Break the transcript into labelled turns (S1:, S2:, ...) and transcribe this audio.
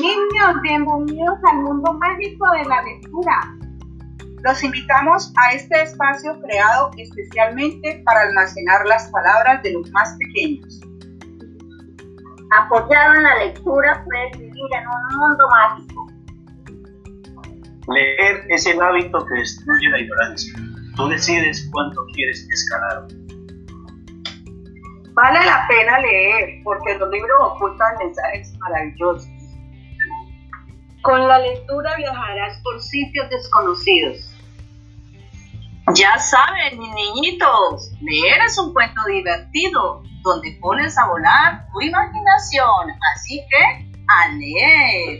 S1: Niños, bienvenidos al mundo mágico de la lectura.
S2: Los invitamos a este espacio creado especialmente para almacenar las palabras de los más pequeños.
S3: Apoyado en la lectura, puedes vivir en un mundo mágico.
S4: Leer es el hábito que destruye la ignorancia. Tú decides cuánto quieres escalar.
S2: Vale la pena leer porque los libros ocultan mensajes maravillosos.
S1: Con la lectura viajarás por sitios desconocidos.
S5: Ya saben, mis niñitos, leer es un cuento divertido donde pones a volar tu imaginación. Así que, a leer.